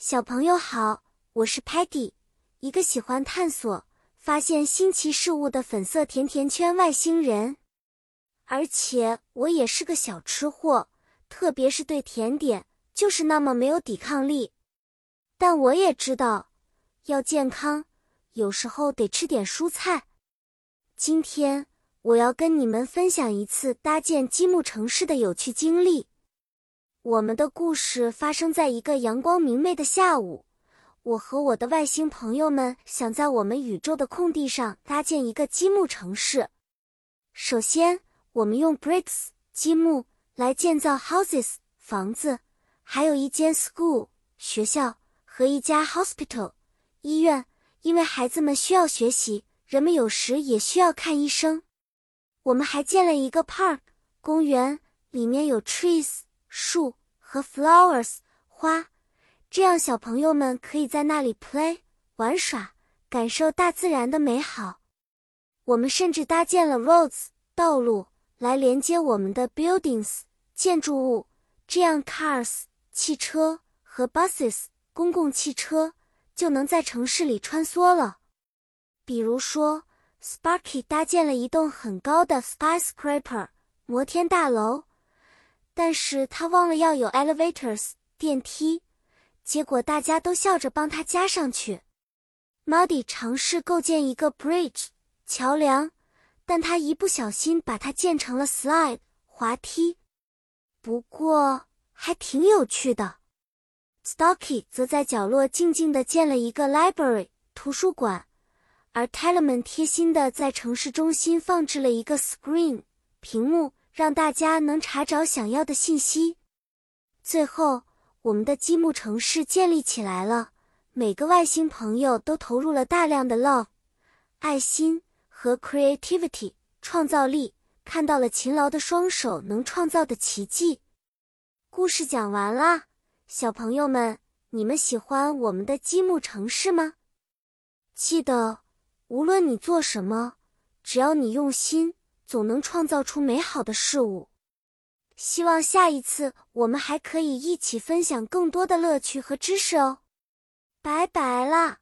小朋友好，我是 Patty，一个喜欢探索、发现新奇事物的粉色甜甜圈外星人。而且我也是个小吃货，特别是对甜点，就是那么没有抵抗力。但我也知道，要健康，有时候得吃点蔬菜。今天我要跟你们分享一次搭建积木城市的有趣经历。我们的故事发生在一个阳光明媚的下午。我和我的外星朋友们想在我们宇宙的空地上搭建一个积木城市。首先，我们用 bricks 积木来建造 houses 房子，还有一间 school 学校和一家 hospital 医院，因为孩子们需要学习，人们有时也需要看医生。我们还建了一个 park 公园，里面有 trees 树。和 flowers 花，这样小朋友们可以在那里 play 玩耍，感受大自然的美好。我们甚至搭建了 roads 道路来连接我们的 buildings 建筑物，这样 cars 汽车和 buses 公共汽车就能在城市里穿梭了。比如说，Sparky 搭建了一栋很高的 skyscraper 摩天大楼。但是他忘了要有 elevators 电梯，结果大家都笑着帮他加上去。Muddy 尝试构建一个 bridge 桥梁，但他一不小心把它建成了 slide 滑梯。不过还挺有趣的。Stocky 则在角落静静地建了一个 library 图书馆，而 Tellerman 贴心地在城市中心放置了一个 screen 屏幕。让大家能查找想要的信息。最后，我们的积木城市建立起来了。每个外星朋友都投入了大量的 love、爱心和 creativity 创造力，看到了勤劳的双手能创造的奇迹。故事讲完了，小朋友们，你们喜欢我们的积木城市吗？记得，无论你做什么，只要你用心。总能创造出美好的事物。希望下一次我们还可以一起分享更多的乐趣和知识哦。拜拜了。